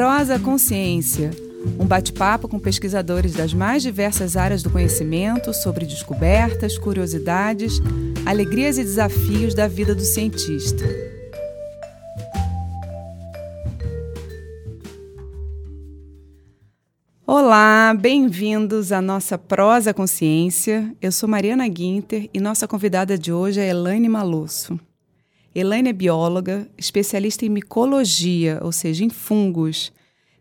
Prosa Consciência, um bate-papo com pesquisadores das mais diversas áreas do conhecimento sobre descobertas, curiosidades, alegrias e desafios da vida do cientista. Olá, bem-vindos à nossa Prosa Consciência. Eu sou Mariana Guinter e nossa convidada de hoje é Elaine Malosso. Elaine é bióloga, especialista em micologia, ou seja, em fungos.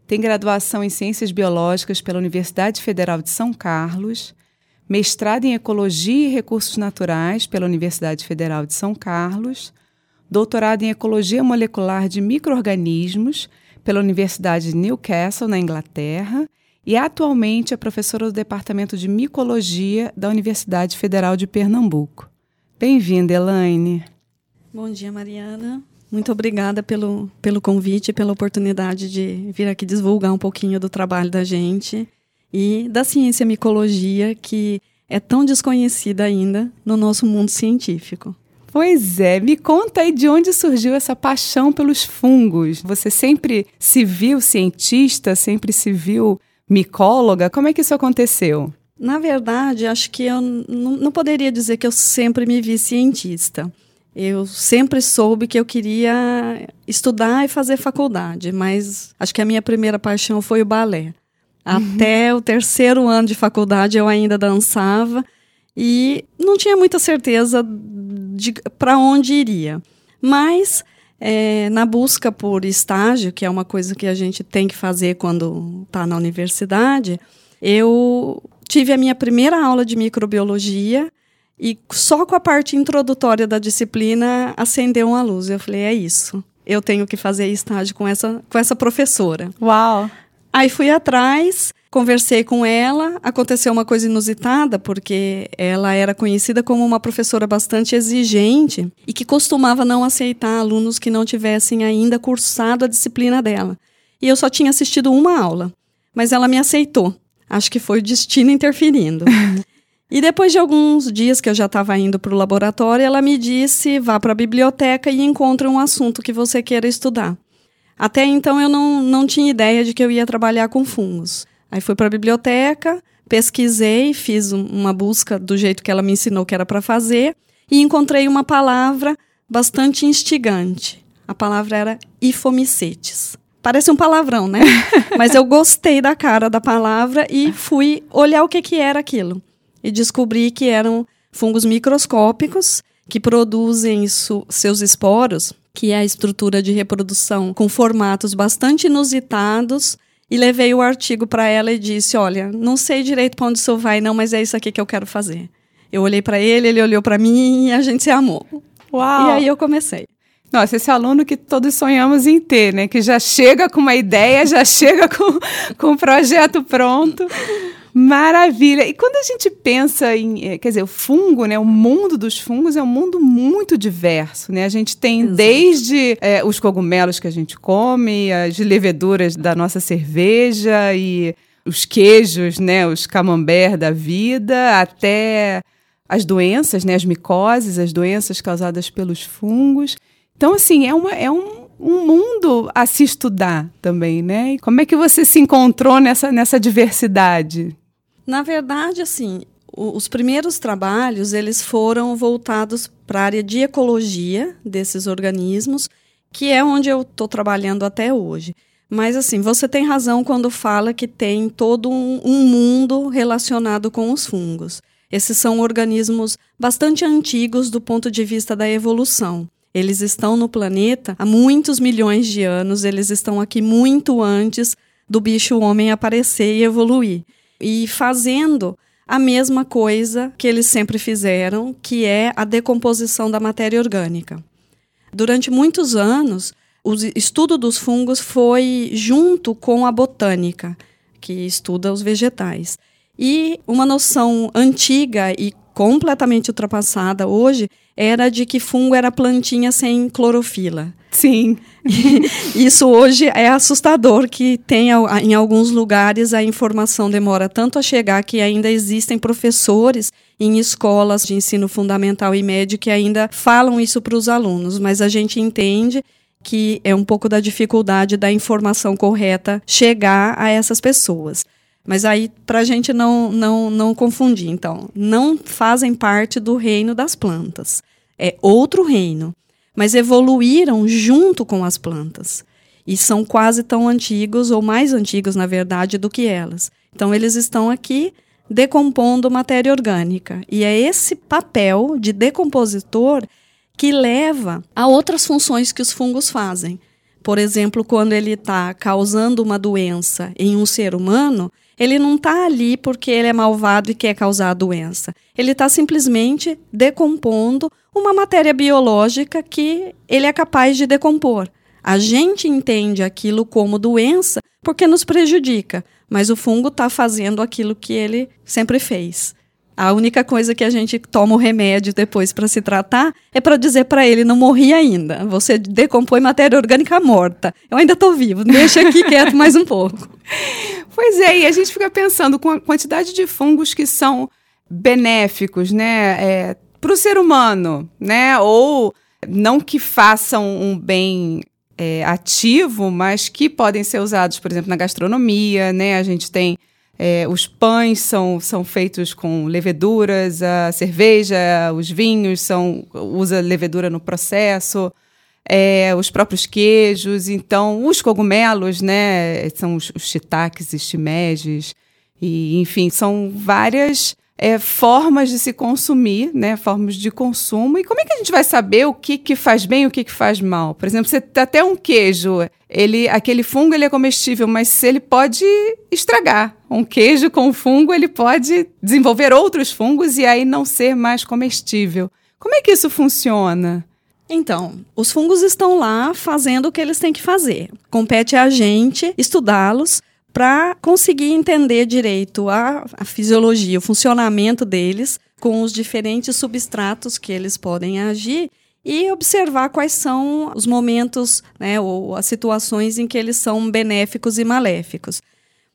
Tem graduação em Ciências Biológicas pela Universidade Federal de São Carlos, mestrado em Ecologia e Recursos Naturais pela Universidade Federal de São Carlos, doutorado em Ecologia Molecular de Microorganismos pela Universidade de Newcastle, na Inglaterra, e atualmente é professora do Departamento de Micologia da Universidade Federal de Pernambuco. Bem-vinda, Elaine. Bom dia, Mariana. Muito obrigada pelo, pelo convite e pela oportunidade de vir aqui divulgar um pouquinho do trabalho da gente e da ciência micologia, que é tão desconhecida ainda no nosso mundo científico. Pois é, me conta aí de onde surgiu essa paixão pelos fungos. Você sempre se viu cientista, sempre se viu micóloga? Como é que isso aconteceu? Na verdade, acho que eu não poderia dizer que eu sempre me vi cientista. Eu sempre soube que eu queria estudar e fazer faculdade, mas acho que a minha primeira paixão foi o balé. Uhum. Até o terceiro ano de faculdade eu ainda dançava e não tinha muita certeza de para onde iria. Mas é, na busca por estágio, que é uma coisa que a gente tem que fazer quando está na universidade, eu tive a minha primeira aula de microbiologia e só com a parte introdutória da disciplina acendeu uma luz. Eu falei, é isso. Eu tenho que fazer estágio com essa, com essa professora. Uau! Aí fui atrás, conversei com ela. Aconteceu uma coisa inusitada, porque ela era conhecida como uma professora bastante exigente e que costumava não aceitar alunos que não tivessem ainda cursado a disciplina dela. E eu só tinha assistido uma aula, mas ela me aceitou. Acho que foi o destino interferindo. E depois de alguns dias que eu já estava indo para o laboratório, ela me disse: vá para a biblioteca e encontre um assunto que você queira estudar. Até então eu não, não tinha ideia de que eu ia trabalhar com fungos. Aí fui para a biblioteca, pesquisei, fiz uma busca do jeito que ela me ensinou que era para fazer e encontrei uma palavra bastante instigante. A palavra era ifomicetes. Parece um palavrão, né? Mas eu gostei da cara da palavra e fui olhar o que, que era aquilo e descobri que eram fungos microscópicos que produzem seus esporos, que é a estrutura de reprodução com formatos bastante inusitados. E levei o artigo para ela e disse: Olha, não sei direito para onde isso vai, não, mas é isso aqui que eu quero fazer. Eu olhei para ele, ele olhou para mim e a gente se amou. Uau! E aí eu comecei. Nossa, esse aluno que todos sonhamos em ter, né? Que já chega com uma ideia, já chega com, com um projeto pronto. Maravilha! E quando a gente pensa em, eh, quer dizer, o fungo, né? O mundo dos fungos é um mundo muito diverso, né? A gente tem Exato. desde é, os cogumelos que a gente come, as leveduras da nossa cerveja e os queijos, né? Os camembert da vida, até as doenças, né? As micoses, as doenças causadas pelos fungos. Então, assim, é, uma, é um, um mundo a se estudar também, né? E como é que você se encontrou nessa, nessa diversidade? Na verdade, assim, os primeiros trabalhos eles foram voltados para a área de ecologia desses organismos, que é onde eu estou trabalhando até hoje. Mas assim, você tem razão quando fala que tem todo um, um, mundo relacionado com os fungos. Esses são organismos bastante antigos do ponto de vista da evolução. Eles estão no planeta há muitos milhões de anos, eles estão aqui muito antes do bicho-homem aparecer e evoluir. E fazendo a mesma coisa que eles sempre fizeram, que é a decomposição da matéria orgânica. Durante muitos anos, o estudo dos fungos foi junto com a botânica, que estuda os vegetais. E uma noção antiga e completamente ultrapassada hoje era de que fungo era plantinha sem clorofila. Sim. Isso hoje é assustador que tem em alguns lugares a informação demora tanto a chegar que ainda existem professores em escolas de ensino fundamental e médio que ainda falam isso para os alunos, mas a gente entende que é um pouco da dificuldade da informação correta chegar a essas pessoas. Mas aí, para a gente não, não, não confundir, então, não fazem parte do reino das plantas. É outro reino, mas evoluíram junto com as plantas. E são quase tão antigos, ou mais antigos, na verdade, do que elas. Então, eles estão aqui decompondo matéria orgânica. E é esse papel de decompositor que leva a outras funções que os fungos fazem. Por exemplo, quando ele está causando uma doença em um ser humano, ele não está ali porque ele é malvado e quer causar a doença. Ele está simplesmente decompondo uma matéria biológica que ele é capaz de decompor. A gente entende aquilo como doença porque nos prejudica, mas o fungo está fazendo aquilo que ele sempre fez. A única coisa que a gente toma o remédio depois para se tratar é para dizer para ele não morri ainda. Você decompõe matéria orgânica morta. Eu ainda estou vivo. Deixa aqui quieto mais um pouco. Pois é, e a gente fica pensando com a quantidade de fungos que são benéficos, né, é, para o ser humano, né, ou não que façam um bem é, ativo, mas que podem ser usados, por exemplo, na gastronomia, né? A gente tem é, os pães são, são feitos com leveduras, a cerveja, os vinhos são usa levedura no processo, é, os próprios queijos, então os cogumelos, né? São os, os shiitakes e e enfim, são várias é, formas de se consumir, né? Formas de consumo. E como é que a gente vai saber o que, que faz bem e o que, que faz mal? Por exemplo, você até um queijo, ele, aquele fungo ele é comestível, mas ele pode estragar. Um queijo com fungo ele pode desenvolver outros fungos e aí não ser mais comestível. Como é que isso funciona? Então, os fungos estão lá fazendo o que eles têm que fazer. Compete a gente estudá-los para conseguir entender direito a, a fisiologia, o funcionamento deles com os diferentes substratos que eles podem agir e observar quais são os momentos, né, ou as situações em que eles são benéficos e maléficos.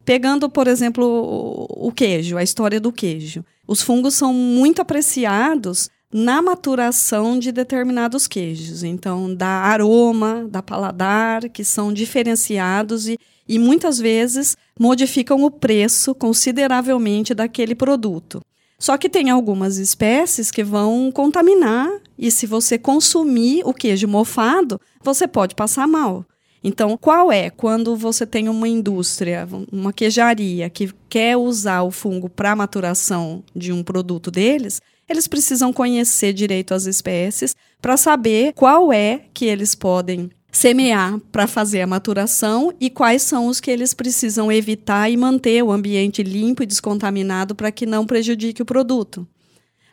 Pegando, por exemplo, o, queijo, a história do queijo. Os fungos são muito apreciados na maturação de determinados queijos. Então, dá aroma, dá paladar, que são diferenciados e e muitas vezes modificam o preço consideravelmente daquele produto. Só que tem algumas espécies que vão contaminar e se você consumir o queijo mofado, você pode passar mal. Então, qual é quando você tem uma indústria, uma queijaria que quer usar o fungo para maturação de um produto deles? Eles precisam conhecer direito as espécies para saber qual é que eles podem semear para fazer a maturação e quais são os que eles precisam evitar e manter o ambiente limpo e descontaminado para que não prejudique o produto.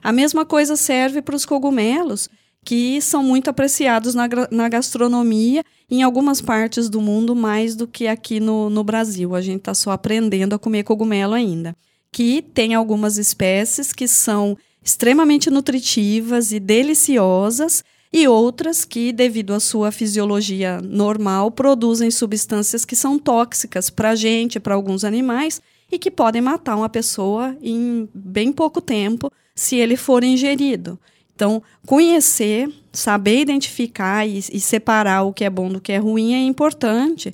A mesma coisa serve para os cogumelos, que são muito apreciados na, na gastronomia em algumas partes do mundo, mais do que aqui no, no Brasil. A gente está só aprendendo a comer cogumelo ainda. Que tem algumas espécies que são extremamente nutritivas e deliciosas e outras que, devido à sua fisiologia normal, produzem substâncias que são tóxicas para a gente, para alguns animais, e que podem matar uma pessoa em bem pouco tempo se ele for ingerido. Então, conhecer, saber identificar e, e separar o que é bom do que é ruim é importante.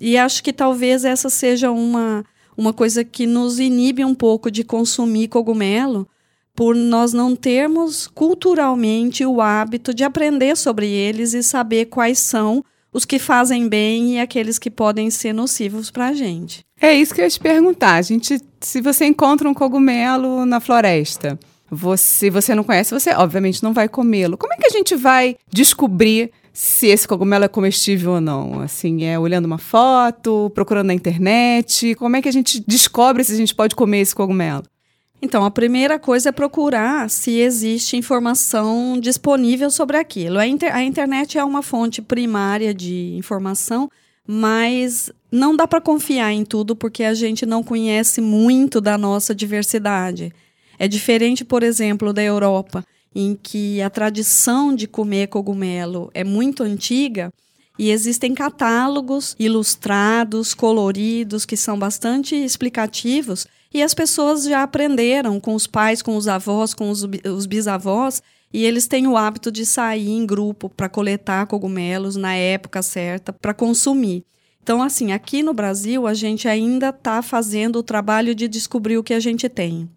E acho que talvez essa seja uma, uma coisa que nos inibe um pouco de consumir cogumelo, por nós não termos culturalmente o hábito de aprender sobre eles e saber quais são os que fazem bem e aqueles que podem ser nocivos para a gente. É isso que eu ia te perguntar. A gente, se você encontra um cogumelo na floresta, você, você não conhece, você obviamente não vai comê-lo. Como é que a gente vai descobrir se esse cogumelo é comestível ou não? Assim, é olhando uma foto, procurando na internet? Como é que a gente descobre se a gente pode comer esse cogumelo? Então, a primeira coisa é procurar se existe informação disponível sobre aquilo. A, inter a internet é uma fonte primária de informação, mas não dá para confiar em tudo porque a gente não conhece muito da nossa diversidade. É diferente, por exemplo, da Europa, em que a tradição de comer cogumelo é muito antiga e existem catálogos ilustrados, coloridos, que são bastante explicativos e as pessoas já aprenderam com os pais, com os avós, com os, os bisavós, e eles têm o hábito de sair em grupo para coletar cogumelos na época certa para consumir. Então, assim, aqui no Brasil, a gente ainda está fazendo o trabalho de descobrir o que a gente tem.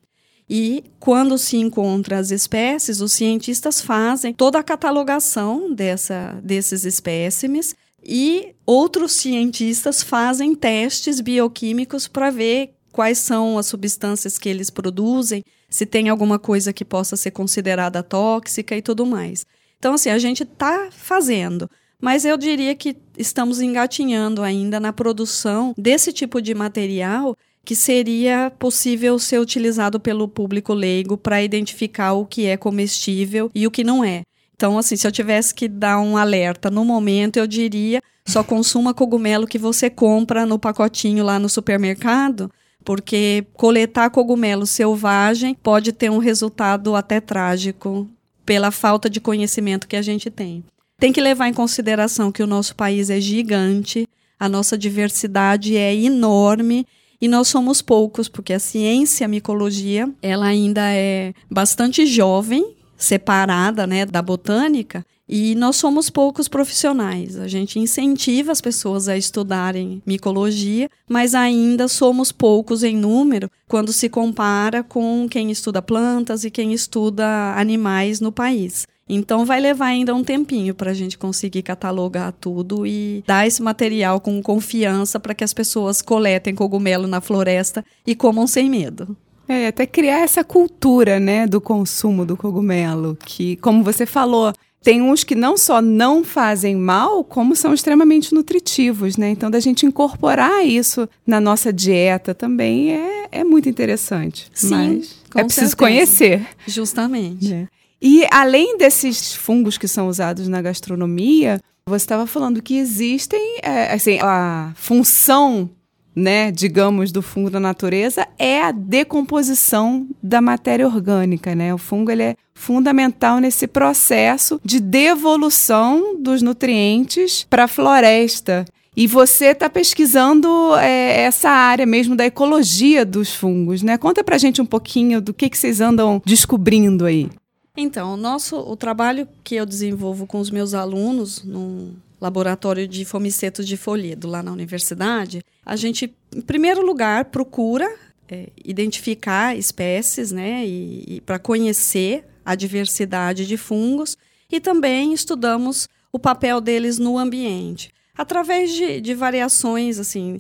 E quando se encontra as espécies, os cientistas fazem toda a catalogação dessa, desses espécimes e outros cientistas fazem testes bioquímicos para ver quais são as substâncias que eles produzem, se tem alguma coisa que possa ser considerada tóxica e tudo mais. Então, assim, a gente está fazendo, mas eu diria que estamos engatinhando ainda na produção desse tipo de material que seria possível ser utilizado pelo público leigo para identificar o que é comestível e o que não é. Então, assim, se eu tivesse que dar um alerta no momento, eu diria só consuma cogumelo que você compra no pacotinho lá no supermercado, porque coletar cogumelo selvagem pode ter um resultado até trágico pela falta de conhecimento que a gente tem. Tem que levar em consideração que o nosso país é gigante, a nossa diversidade é enorme e nós somos poucos, porque a ciência a micologia, ela ainda é bastante jovem, separada, né, da botânica, e nós somos poucos profissionais. A gente incentiva as pessoas a estudarem micologia, mas ainda somos poucos em número quando se compara com quem estuda plantas e quem estuda animais no país. Então vai levar ainda um tempinho para a gente conseguir catalogar tudo e dar esse material com confiança para que as pessoas coletem cogumelo na floresta e comam sem medo. É, até criar essa cultura, né, do consumo do cogumelo, que, como você falou, tem uns que não só não fazem mal, como são extremamente nutritivos, né? Então, da gente incorporar isso na nossa dieta também é, é muito interessante. Sim, Mas é preciso certeza. conhecer. Justamente. né? E além desses fungos que são usados na gastronomia, você estava falando que existem, é, assim, a função, né, digamos, do fungo na natureza é a decomposição da matéria orgânica, né? O fungo ele é fundamental nesse processo de devolução dos nutrientes para a floresta. E você está pesquisando é, essa área mesmo da ecologia dos fungos, né? Conta pra gente um pouquinho do que, que vocês andam descobrindo aí. Então, o nosso o trabalho que eu desenvolvo com os meus alunos no laboratório de fomicetos de folhedo lá na universidade, a gente, em primeiro lugar, procura é, identificar espécies, né, e, e para conhecer a diversidade de fungos e também estudamos o papel deles no ambiente através de, de variações assim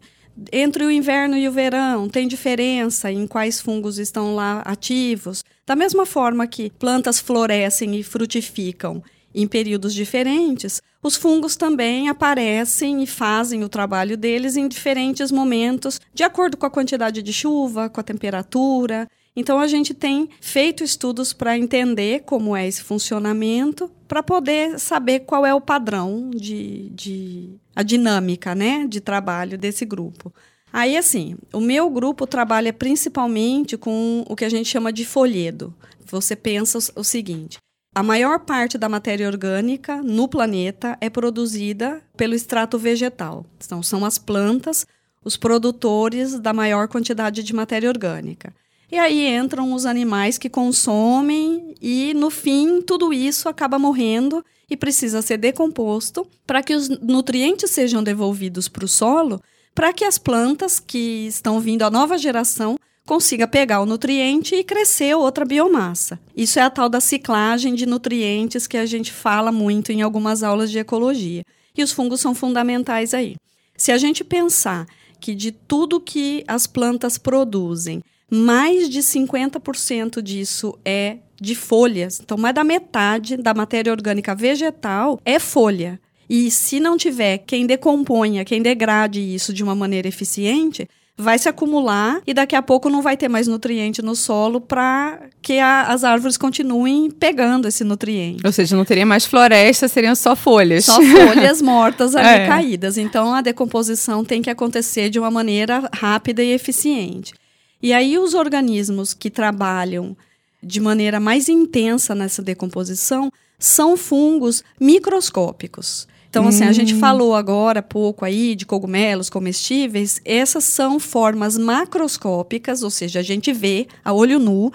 entre o inverno e o verão, tem diferença em quais fungos estão lá ativos. Da mesma forma que plantas florescem e frutificam em períodos diferentes, os fungos também aparecem e fazem o trabalho deles em diferentes momentos, de acordo com a quantidade de chuva, com a temperatura. Então, a gente tem feito estudos para entender como é esse funcionamento, para poder saber qual é o padrão de, de a dinâmica né, de trabalho desse grupo. Aí, assim, o meu grupo trabalha principalmente com o que a gente chama de folhedo. Você pensa o seguinte: a maior parte da matéria orgânica no planeta é produzida pelo extrato vegetal. Então, são as plantas os produtores da maior quantidade de matéria orgânica. E aí entram os animais que consomem e no fim tudo isso acaba morrendo e precisa ser decomposto para que os nutrientes sejam devolvidos para o solo, para que as plantas que estão vindo a nova geração consiga pegar o nutriente e crescer outra biomassa. Isso é a tal da ciclagem de nutrientes que a gente fala muito em algumas aulas de ecologia. E os fungos são fundamentais aí. Se a gente pensar que de tudo que as plantas produzem, mais de 50% disso é de folhas. Então, mais da metade da matéria orgânica vegetal é folha. E se não tiver quem decomponha, quem degrade isso de uma maneira eficiente, vai se acumular e daqui a pouco não vai ter mais nutriente no solo para que a, as árvores continuem pegando esse nutriente. Ou seja, não teria mais floresta, seriam só folhas. Só folhas mortas ali É. caídas. Então a decomposição tem que acontecer de uma maneira rápida e eficiente. E aí os organismos que trabalham de maneira mais intensa nessa decomposição são fungos microscópicos. Então, assim, a gente falou agora há pouco aí de cogumelos comestíveis. Essas são formas macroscópicas, ou seja, a gente vê a olho nu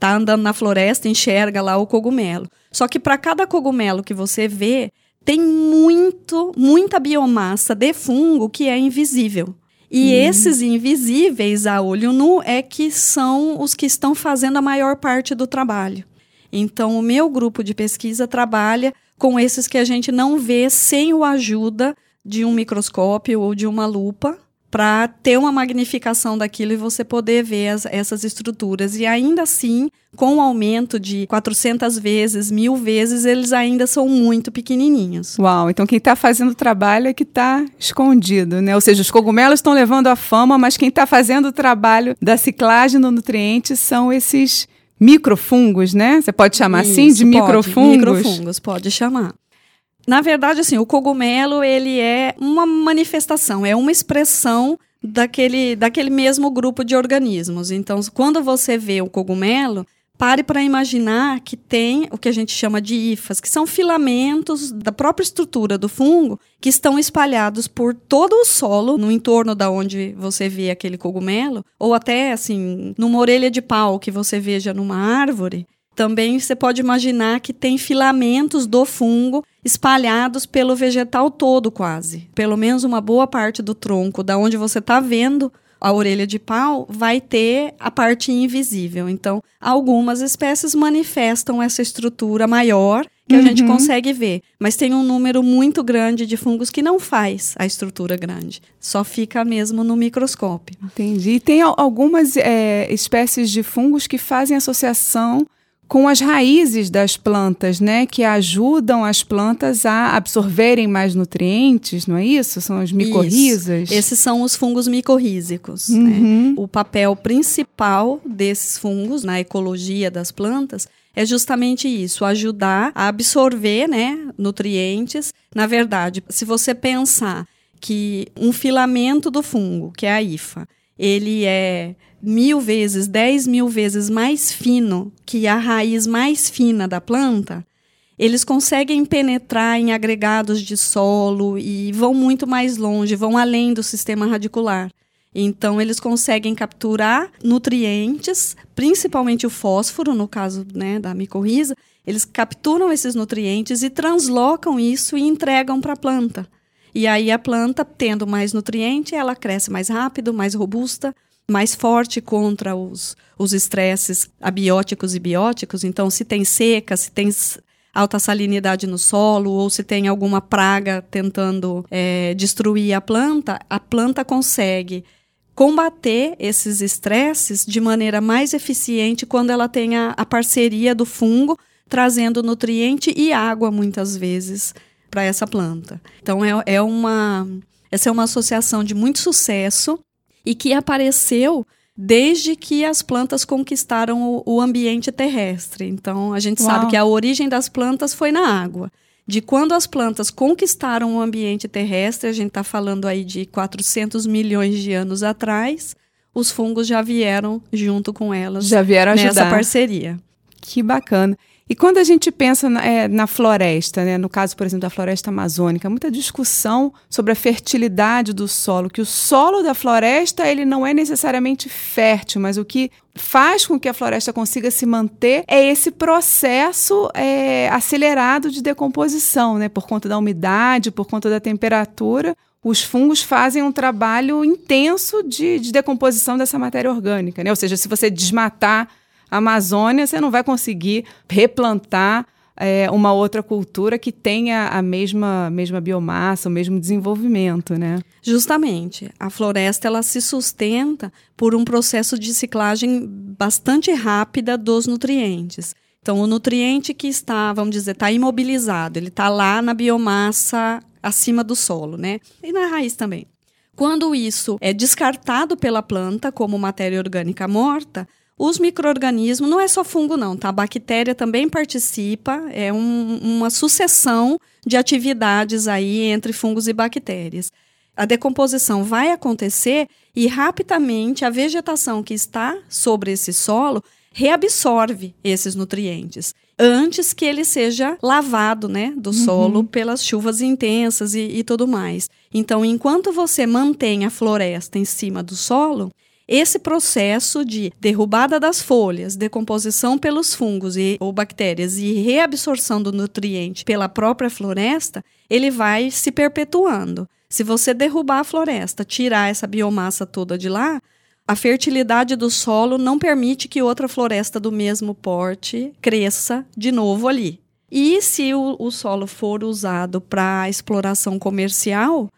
tá andando na floresta, enxerga lá o cogumelo. Só que para cada cogumelo que você vê, tem muito, muita biomassa de fungo que é invisível. E hum. esses invisíveis a olho nu é que são os que estão fazendo a maior parte do trabalho. Então, o meu grupo de pesquisa trabalha com esses que a gente não vê sem a ajuda de um microscópio ou de uma lupa para ter uma magnificação daquilo e você poder ver as, essas estruturas. E ainda assim, com o aumento de 400 vezes, mil vezes, eles ainda são muito pequenininhos. Uau, então quem está fazendo o trabalho é que está escondido, né? Ou seja, os cogumelos estão levando a fama, mas quem está fazendo o trabalho da ciclagem do nutriente são esses microfungos, né? Você pode chamar Isso, assim de pode. microfungos? Microfungos, pode chamar. Na verdade, assim, o cogumelo ele é uma manifestação, é uma expressão daquele, daquele mesmo grupo de organismos. Então, quando você vê o cogumelo, pare para imaginar que tem o que a gente chama de hifas, que são filamentos da própria estrutura do fungo que estão espalhados por todo o solo, no entorno da onde você vê aquele cogumelo, ou até assim, numa orelha de pau que você veja numa árvore. Também você pode imaginar que tem filamentos do fungo espalhados pelo vegetal todo, quase. Pelo menos uma boa parte do tronco, da onde você está vendo a orelha de pau, vai ter a parte invisível. Então, algumas espécies manifestam essa estrutura maior que a uhum. gente consegue ver, mas tem um número muito grande de fungos que não faz a estrutura grande, só fica mesmo no microscópio. Entendi. E tem algumas é, espécies de fungos que fazem associação com as raízes das plantas, né, que ajudam as plantas a absorverem mais nutrientes, não é isso? São as micorrizas. Isso. Esses são os fungos micorrízicos. Né? Uhum. Né? O papel principal desses fungos na ecologia das plantas é justamente isso, ajudar a absorver, né, nutrientes. Na verdade, se você pensar que um filamento do fungo, que é a hifa, ele é mil vezes, dez mil vezes mais fino que a raiz mais fina da planta, eles conseguem penetrar em agregados de solo e vão muito mais longe, vão além do sistema radicular. Então, eles conseguem capturar nutrientes, principalmente o fósforo, no caso né, da micorriza, eles capturam esses nutrientes e translocam isso e entregam para a planta. E aí a planta, tendo mais nutriente, ela cresce mais rápido, mais robusta, mais forte contra os, os estresses abióticos e bióticos. Então, se tem seca, se tem alta salinidade no solo ou se tem alguma praga tentando é, destruir a planta, a planta consegue combater esses estresses de maneira mais eficiente quando ela tem a, a parceria do fungo trazendo nutriente e água muitas vezes para essa planta. Então é, é uma essa é uma associação de muito sucesso e que apareceu desde que as plantas conquistaram o, ambiente terrestre. Então, a gente Uau. sabe que a origem das plantas foi na água. De quando as plantas conquistaram o ambiente terrestre, a gente está falando aí de 400 milhões de anos atrás, os fungos já vieram junto com elas. Já vieram ajudar. Nessa parceria. Que bacana. E quando a gente pensa na, é, na, floresta, né, no caso, por exemplo, da floresta amazônica, muita discussão sobre a fertilidade do solo, que o solo da floresta ele não é necessariamente fértil, mas o que faz com que a floresta consiga se manter é esse processo é, acelerado de decomposição, né, por conta da umidade, por conta da temperatura. Os fungos fazem um trabalho intenso de, de decomposição dessa matéria orgânica, né? Ou seja, se você desmatar Amazônia, você não vai conseguir replantar é, uma outra cultura que tenha a mesma, mesma biomassa, o mesmo desenvolvimento, né? Justamente. A floresta ela se sustenta por um processo de ciclagem bastante rápida dos nutrientes. Então, o nutriente que está, vamos dizer, está imobilizado, ele está lá na biomassa acima do solo, né? E na raiz também. Quando isso é descartado pela planta como matéria orgânica morta, os micro-organismos, não é só fungo, não, tá? A bactéria também participa, é um, uma sucessão de atividades aí entre fungos e bactérias. A decomposição vai acontecer e rapidamente a vegetação que está sobre esse solo reabsorve esses nutrientes antes que ele seja lavado, né, do uhum. solo pelas chuvas intensas e, e tudo mais. Então, enquanto você mantém a floresta em cima do solo, esse processo de derrubada das folhas, decomposição pelos fungos e, ou bactérias e reabsorção do nutriente pela própria floresta, ele vai se perpetuando. Se você derrubar a floresta, tirar essa biomassa toda de lá, a fertilidade do solo não permite que outra floresta do mesmo porte cresça de novo ali. E se o, o solo for usado para exploração comercial,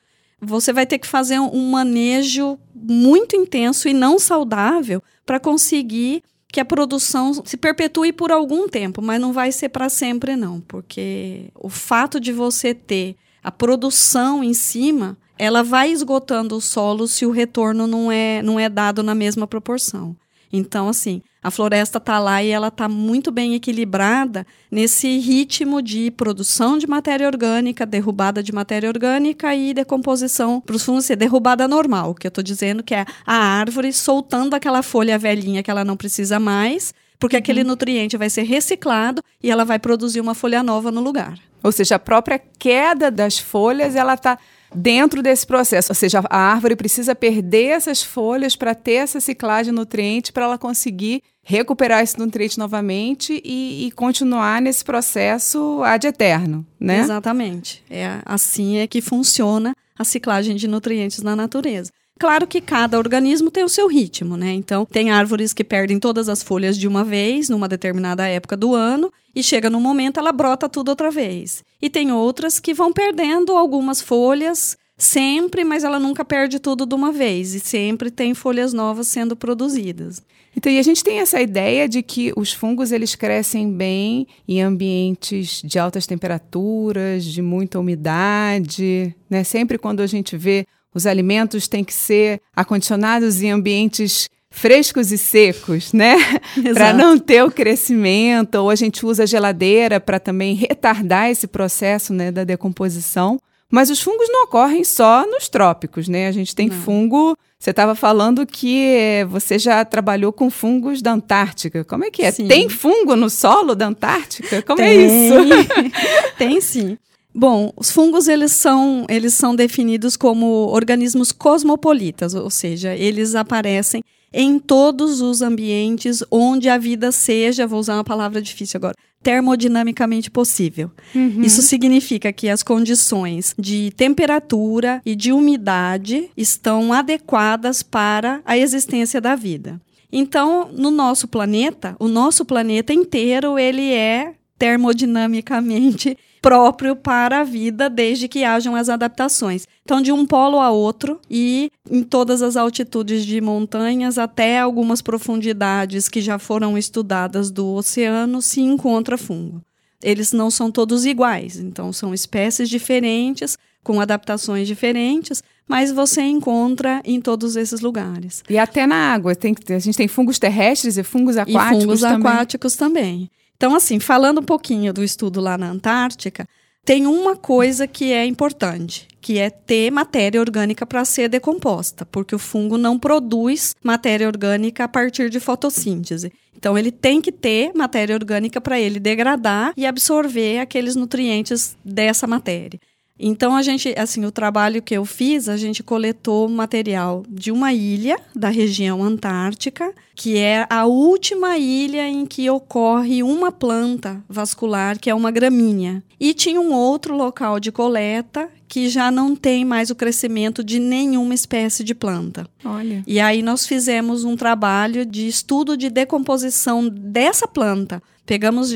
você vai ter que fazer um manejo muito intenso e não saudável para conseguir que a produção se perpetue por algum tempo, mas não vai ser para sempre não, porque o fato de você ter a produção em cima, ela vai esgotando o solo se o retorno não é não é dado na mesma proporção. Então, assim, a floresta está lá e ela está muito bem equilibrada nesse ritmo de produção de matéria orgânica, derrubada de matéria orgânica e decomposição para os fungos ser derrubada normal, que eu estou dizendo que é a árvore soltando aquela folha velhinha que ela não precisa mais, porque uhum. aquele nutriente vai ser reciclado e ela vai produzir uma folha nova no lugar. Ou seja, a própria queda das folhas, ela está dentro desse processo. Ou seja, a árvore precisa perder essas folhas para ter essa ciclagem nutriente para ela conseguir recuperar esse nutriente novamente e, e, continuar nesse processo ad eterno, né? Exatamente. É assim é que funciona a ciclagem de nutrientes na natureza. Claro que cada organismo tem o seu ritmo, né? Então, tem árvores que perdem todas as folhas de uma vez, numa determinada época do ano, e chega num momento ela brota tudo outra vez. E tem outras que vão perdendo algumas folhas sempre, mas ela nunca perde tudo de uma vez, e sempre tem folhas novas sendo produzidas. Então, e a gente tem essa ideia de que os fungos eles crescem bem em ambientes de altas temperaturas, de muita umidade, né? Sempre quando a gente vê os alimentos têm que ser acondicionados em ambientes frescos e secos, né? para não ter o crescimento, ou a gente usa a geladeira para também retardar esse processo né, da decomposição. Mas os fungos não ocorrem só nos trópicos, né? A gente tem não. fungo. Você estava falando que você já trabalhou com fungos da Antártica. Como é que é? Sim. Tem fungo no solo da Antártica? Como é tem. é isso? tem sim. Bom, os fungos eles são, eles são definidos como organismos cosmopolitas, ou seja, eles aparecem em todos os ambientes onde a vida seja, vou usar uma palavra difícil agora, termodinamicamente possível. Uhum. Isso significa que as condições de temperatura e de umidade estão adequadas para a existência da vida. Então, no nosso planeta, o nosso planeta inteiro, ele é termodinamicamente próprio para a vida, desde que hajam as adaptações. Então, de um polo a outro e em todas as altitudes de montanhas até algumas profundidades que já foram estudadas do oceano, se encontra fungo. Eles não são todos iguais, então são espécies diferentes, com adaptações diferentes, mas você encontra em todos esses lugares. E até na água, tem, a gente tem fungos terrestres e fungos aquáticos e fungos também. aquáticos também. Então, assim, falando um pouquinho do estudo lá na Antártica, tem uma coisa que é importante, que é ter matéria orgânica para ser decomposta, porque o fungo não produz matéria orgânica a partir de fotossíntese. Então, ele tem que ter matéria orgânica para ele degradar e absorver aqueles nutrientes dessa matéria. Então a gente, assim, o trabalho que eu fiz, a gente coletou material de uma ilha da região antártica, que é a última ilha em que ocorre uma planta vascular, que é uma gramínea. E tinha um outro local de coleta que já não tem mais o crescimento de nenhuma espécie de planta. Olha. E aí nós fizemos um trabalho de estudo de decomposição dessa planta. Pegamos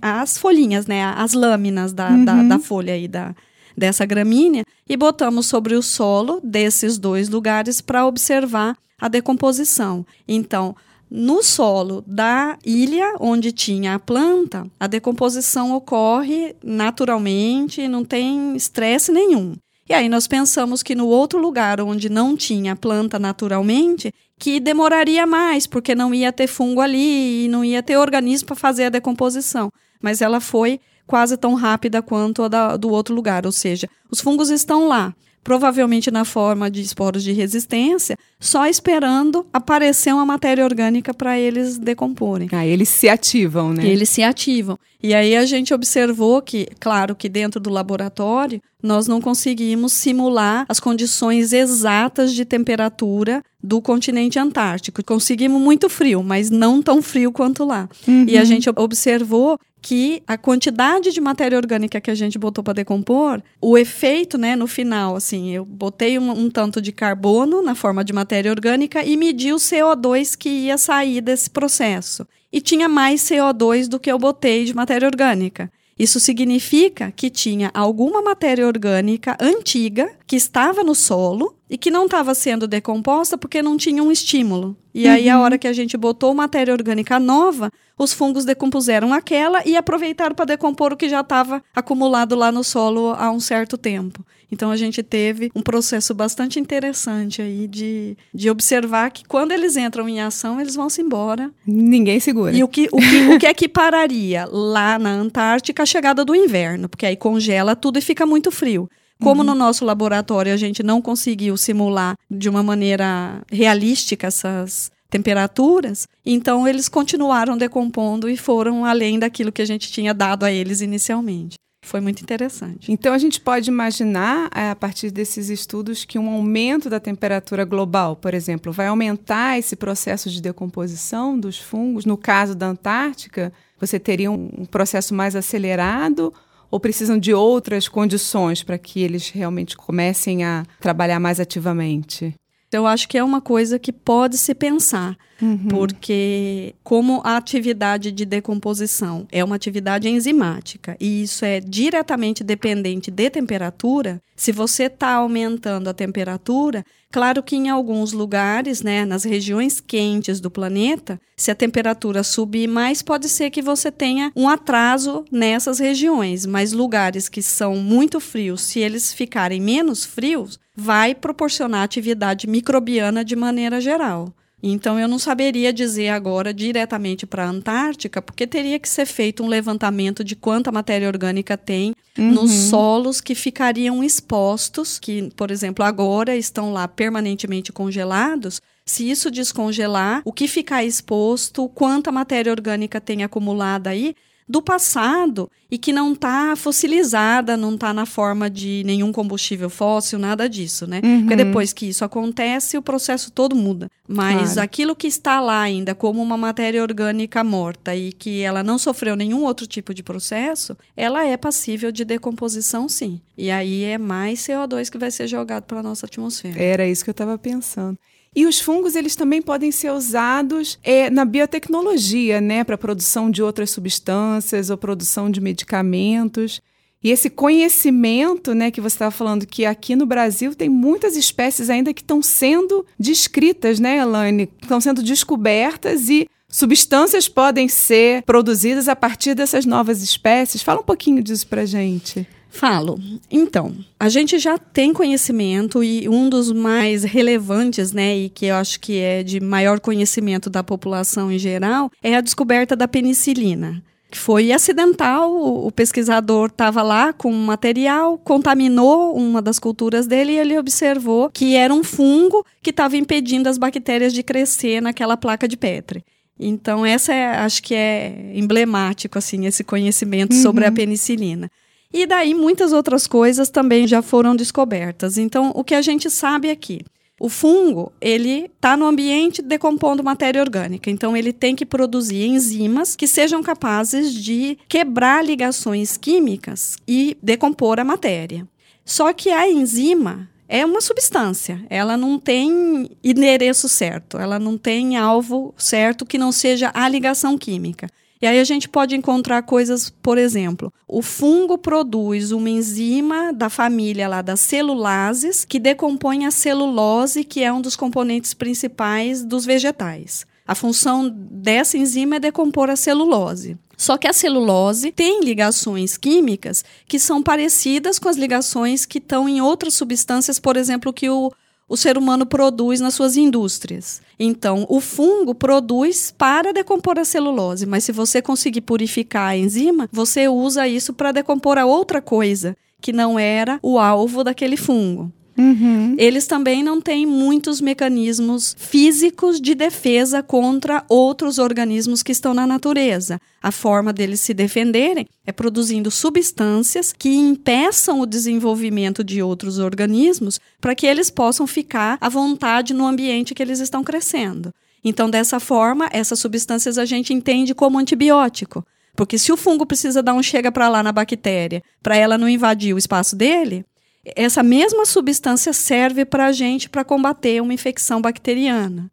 as folhinhas, né, as lâminas da, uhum. da, da folha aí da dessa gramínea e botamos sobre o solo desses dois lugares para observar a decomposição. Então, no solo da ilha onde tinha a planta, a decomposição ocorre naturalmente, não tem estresse nenhum. E aí nós pensamos que no outro lugar onde não tinha planta naturalmente, que demoraria mais, porque não ia ter fungo ali e não ia ter organismo para fazer a decomposição. Mas ela foi quase tão rápida quanto a da, do outro lugar. Ou seja, os fungos estão lá, provavelmente na forma de esporos de resistência, só esperando aparecer uma matéria orgânica para eles decomporem. Ah, eles se ativam, né? Eles se ativam. E aí a gente observou que, claro que dentro do laboratório, nós não conseguimos simular as condições exatas de temperatura do continente antártico. Conseguimos muito frio, mas não tão frio quanto lá. Uhum. E a gente observou que a quantidade de matéria orgânica que a gente botou para decompor, o efeito, né, no final, assim, eu botei um, um, tanto de carbono na forma de matéria orgânica e medi o CO2 que ia sair desse processo. E tinha mais CO2 do que eu botei de matéria orgânica. Isso significa que tinha alguma matéria orgânica antiga que estava no solo e que não estava sendo decomposta porque não tinha um estímulo. E uhum. aí, a hora que a gente botou matéria orgânica nova, os fungos decompuseram aquela e aproveitaram para decompor o que já estava acumulado lá no solo há um certo tempo. Então a gente teve um processo bastante interessante aí de, de observar que quando eles entram em ação, eles vão se embora. Ninguém segura. E o que, o que, o que é que pararia lá na Antártica a chegada do inverno? Porque aí congela tudo e fica muito frio. Como uhum. no nosso laboratório a gente não conseguiu simular de uma maneira realística essas temperaturas, então eles continuaram decompondo e foram além daquilo que a gente tinha dado a eles inicialmente. Foi muito interessante. Então a gente pode imaginar, eh, a partir desses estudos, que um aumento da temperatura global, por exemplo, vai aumentar esse processo de decomposição dos fungos. No caso da Antártica, você teria um processo mais acelerado ou precisam de outras condições para que eles realmente comecem a trabalhar mais ativamente? Eu acho que é uma coisa que pode se pensar, uhum. porque como a atividade de decomposição é uma atividade enzimática e isso é diretamente dependente de temperatura, se você está aumentando a temperatura, claro que em alguns lugares, né, nas regiões quentes do planeta, se a temperatura subir mais, pode ser que você tenha um atraso nessas regiões, mas lugares que são muito frios, se eles ficarem menos frios, vai proporcionar atividade microbiana de maneira geral. Então, eu não saberia dizer agora diretamente para a Antártica, porque teria que ser feito um levantamento de quanta matéria orgânica tem uhum. nos solos que ficariam expostos, que, por exemplo, agora estão lá permanentemente congelados. Se isso descongelar, o que ficar exposto, quanta matéria orgânica tem acumulada aí, do passado e que não está fossilizada, não está na forma de nenhum combustível fóssil, nada disso, né? Uhum. Porque depois que isso acontece, o processo todo muda. Mas claro. aquilo que está lá ainda como uma matéria orgânica morta e que ela não sofreu nenhum outro tipo de processo, ela é passível de decomposição, sim. E aí é mais CO2 que vai ser jogado para a nossa atmosfera. Era isso que eu estava pensando. E os fungos eles também podem ser usados é, na biotecnologia, né, para produção de outras substâncias ou produção de medicamentos. E esse conhecimento, né, que você estava falando, que aqui no Brasil tem muitas espécies ainda que estão sendo descritas, né, Elaine? Estão sendo descobertas e substâncias podem ser produzidas a partir dessas novas espécies. Fala um pouquinho disso para gente. Falo. Então, a gente já tem conhecimento e um dos mais relevantes, né, e que eu acho que é de maior conhecimento da população em geral, é a descoberta da penicilina. Que foi acidental, o pesquisador estava lá com um material, contaminou uma das culturas dele e ele observou que era um fungo que estava impedindo as bactérias de crescer naquela placa de Petri. Então, essa é, acho que é emblemático, assim, esse conhecimento uhum. sobre a penicilina. E daí muitas outras coisas também já foram descobertas. Então, o que a gente sabe aqui? O fungo, ele está no ambiente decompondo matéria orgânica, então ele tem que produzir enzimas que sejam capazes de quebrar ligações químicas e decompor a matéria. Só que a enzima é uma substância, ela não tem endereço certo, ela não tem alvo certo que não seja a ligação química. E aí a gente pode encontrar coisas, por exemplo, o fungo produz uma enzima da família lá das celulases que decompõe a celulose, que é um dos componentes principais dos vegetais. A função dessa enzima é decompor a celulose. Só que a celulose tem ligações químicas que são parecidas com as ligações que estão em outras substâncias, por exemplo, que o o ser humano produz nas suas indústrias. Então, o fungo produz para decompor a celulose, mas se você conseguir purificar a enzima, você usa isso para decompor a outra coisa que não era o alvo daquele fungo. Uhum. Eles também não têm muitos mecanismos físicos de defesa contra outros organismos que estão na natureza. A forma deles se defenderem é produzindo substâncias que impeçam o desenvolvimento de outros organismos para que eles possam ficar à vontade no ambiente que eles estão crescendo. Então, dessa forma, essas substâncias a gente entende como antibiótico. Porque se o fungo precisa dar um chega para lá na bactéria, para ela não invadir o espaço dele, essa mesma substância serve para a gente para combater uma infecção bacteriana.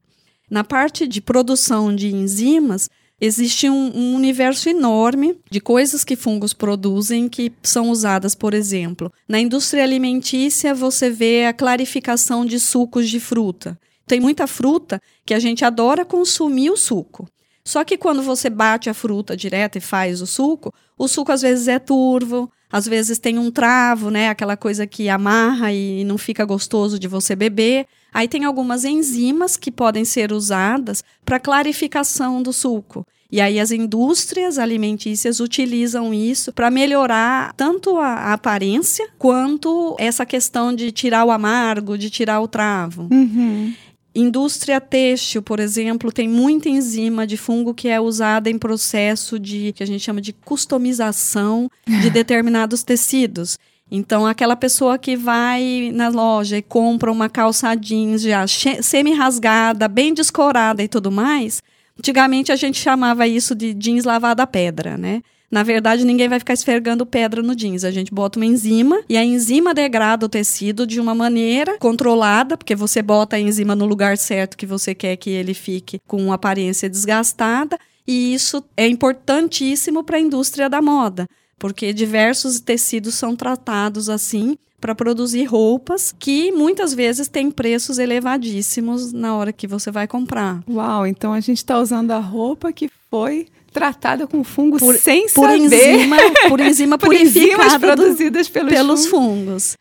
Na parte de produção de enzimas, existe um, um, universo enorme de coisas que fungos produzem que são usadas, por exemplo, na indústria alimentícia você vê a clarificação de sucos de fruta. Tem muita fruta que a gente adora consumir o suco. Só que quando você bate a fruta direto e faz o suco, o suco às vezes é turvo, às vezes tem um travo, né? Aquela coisa que amarra e não fica gostoso de você beber. Aí tem algumas enzimas que podem ser usadas para clarificação do suco. E aí as indústrias alimentícias utilizam isso para melhorar tanto a, a, aparência quanto essa questão de tirar o amargo, de tirar o travo. Uhum. Indústria têxtil, por exemplo, tem muita enzima de fungo que é usada em processo de que a gente chama de customização de determinados tecidos. Então, aquela pessoa que vai na loja e compra uma calça jeans já semi-rasgada, bem descorada e tudo mais, antigamente a gente chamava isso de jeans lavada a pedra, né? Na verdade, ninguém vai ficar esfregando pedra no jeans. A gente bota uma enzima e a enzima degrada o tecido de uma maneira controlada, porque você bota a enzima no lugar certo que você quer que ele fique com aparência desgastada. E isso é importantíssimo para a indústria da moda, porque diversos tecidos são tratados assim para produzir roupas que muitas vezes têm preços elevadíssimos na hora que você vai comprar. Uau, então a gente está usando a roupa que foi tratada com fungo por, sem por saber. Enzima, por enzima por produzidas do, pelos, pelos fungos. fungos.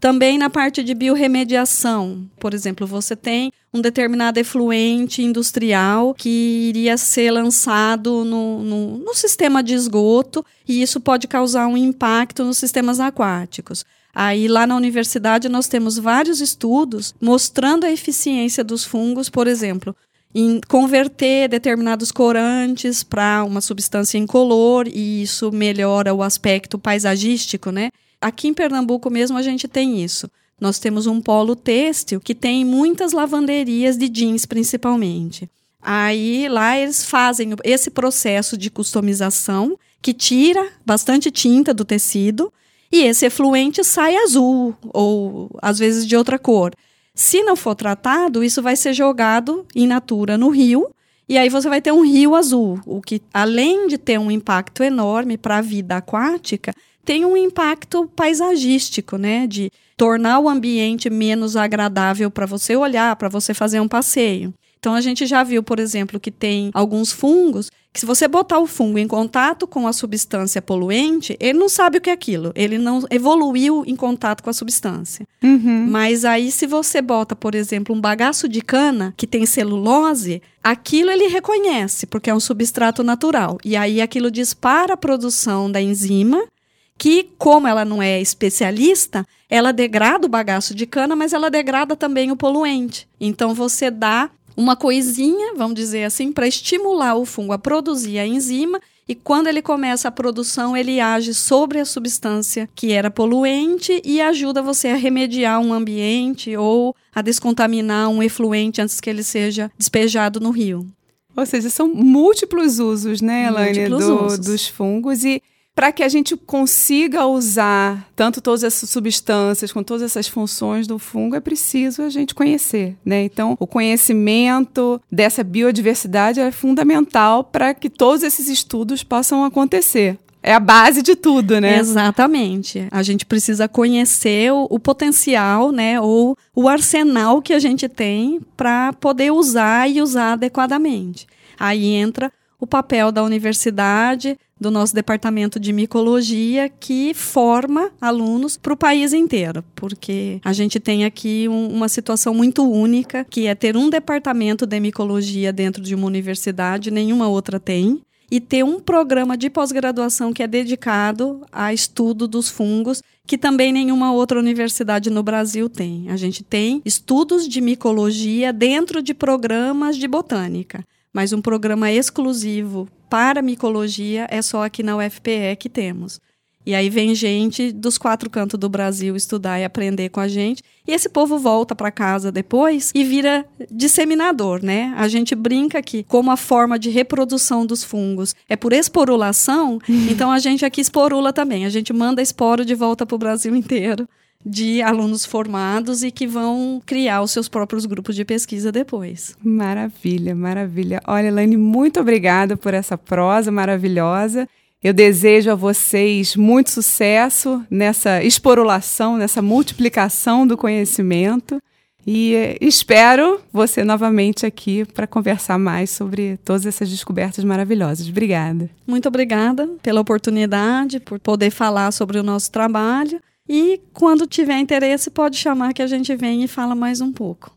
Também na parte de biorremediação, por exemplo, você tem um determinado efluente industrial que iria ser lançado no, no, no sistema de esgoto e isso pode causar um impacto nos sistemas aquáticos. Aí lá na universidade nós temos vários estudos mostrando a eficiência dos fungos, por exemplo, em converter determinados corantes para uma substância incolor e isso melhora o aspecto paisagístico, né? Aqui em Pernambuco mesmo a gente tem isso. Nós temos um polo têxtil que tem muitas lavanderias de jeans principalmente. Aí lá eles fazem esse processo de customização que tira bastante tinta do tecido e esse efluente sai azul ou às vezes de outra cor. Se não for tratado, isso vai ser jogado in natura no rio, e aí você vai ter um rio azul, o que, além de ter um impacto enorme para a vida aquática, tem um impacto paisagístico, né? De tornar o ambiente menos agradável para você olhar, para você fazer um passeio. Então a gente já viu, por exemplo, que tem alguns fungos que se você botar o fungo em contato com a substância poluente, ele não sabe o que é aquilo, ele não evoluiu em contato com a substância. Uhum. Mas aí se você bota, por exemplo, um bagaço de cana que tem celulose, aquilo ele reconhece, porque é um substrato natural. E aí aquilo dispara a produção da enzima que, como ela não é especialista, ela degrada o bagaço de cana, mas ela degrada também o poluente. Então você dá uma coisinha, vamos dizer assim, para estimular o fungo a produzir a enzima e quando ele começa a produção, ele age sobre a substância que era poluente e ajuda você a remediar um ambiente ou a descontaminar um efluente antes que ele seja despejado no rio. Ou seja, são múltiplos usos, né, Elaine, do, usos. dos fungos e para que a gente consiga usar tanto todas essas substâncias com todas essas funções do fungo, é preciso a gente conhecer, né? Então, o conhecimento dessa biodiversidade é fundamental para que todos esses estudos possam acontecer. É a base de tudo, né? Exatamente. A gente precisa conhecer o, o potencial, né, ou o arsenal que a gente tem para poder usar e usar adequadamente. Aí entra o papel da universidade, do nosso departamento de micologia, que forma alunos para o país inteiro, porque a gente tem aqui um, uma situação muito única, que é ter um departamento de micologia dentro de uma universidade, nenhuma outra tem. e ter um programa de pós-graduação que é dedicado a estudo dos fungos, que também nenhuma outra universidade no Brasil tem. A gente tem estudos de micologia dentro de programas de botânica, mas um programa exclusivo para micologia é só aqui na UFPE que temos. E aí vem gente dos quatro cantos do Brasil estudar e aprender com a gente. E esse povo volta para casa depois e vira disseminador, né? A gente brinca que como a forma de reprodução dos fungos é por esporulação, então a gente aqui esporula também. A gente manda esporo de volta para o Brasil inteiro de alunos formados e que vão criar os seus próprios grupos de pesquisa depois. Maravilha, maravilha. Olha, Elaine, muito obrigada por essa prosa maravilhosa. Eu desejo a vocês muito sucesso nessa esporulação, nessa multiplicação do conhecimento. E espero você novamente aqui para conversar mais sobre todas essas descobertas maravilhosas. Obrigada. Muito obrigada pela oportunidade, por poder falar sobre o nosso trabalho. E quando tiver interesse, pode chamar que a gente vem e fala mais um pouco.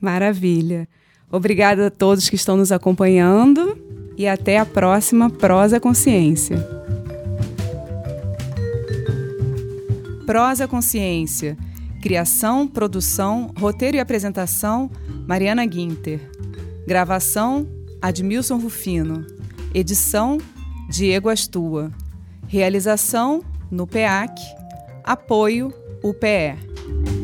Maravilha. Obrigada a todos que estão nos acompanhando e até a próxima Prosa Consciência. Prosa Consciência. Criação, produção, roteiro e apresentação: Mariana Guinter. Gravação: Admilson Rufino. Edição: Diego Astua. Realização: no PEAC apoio UPE.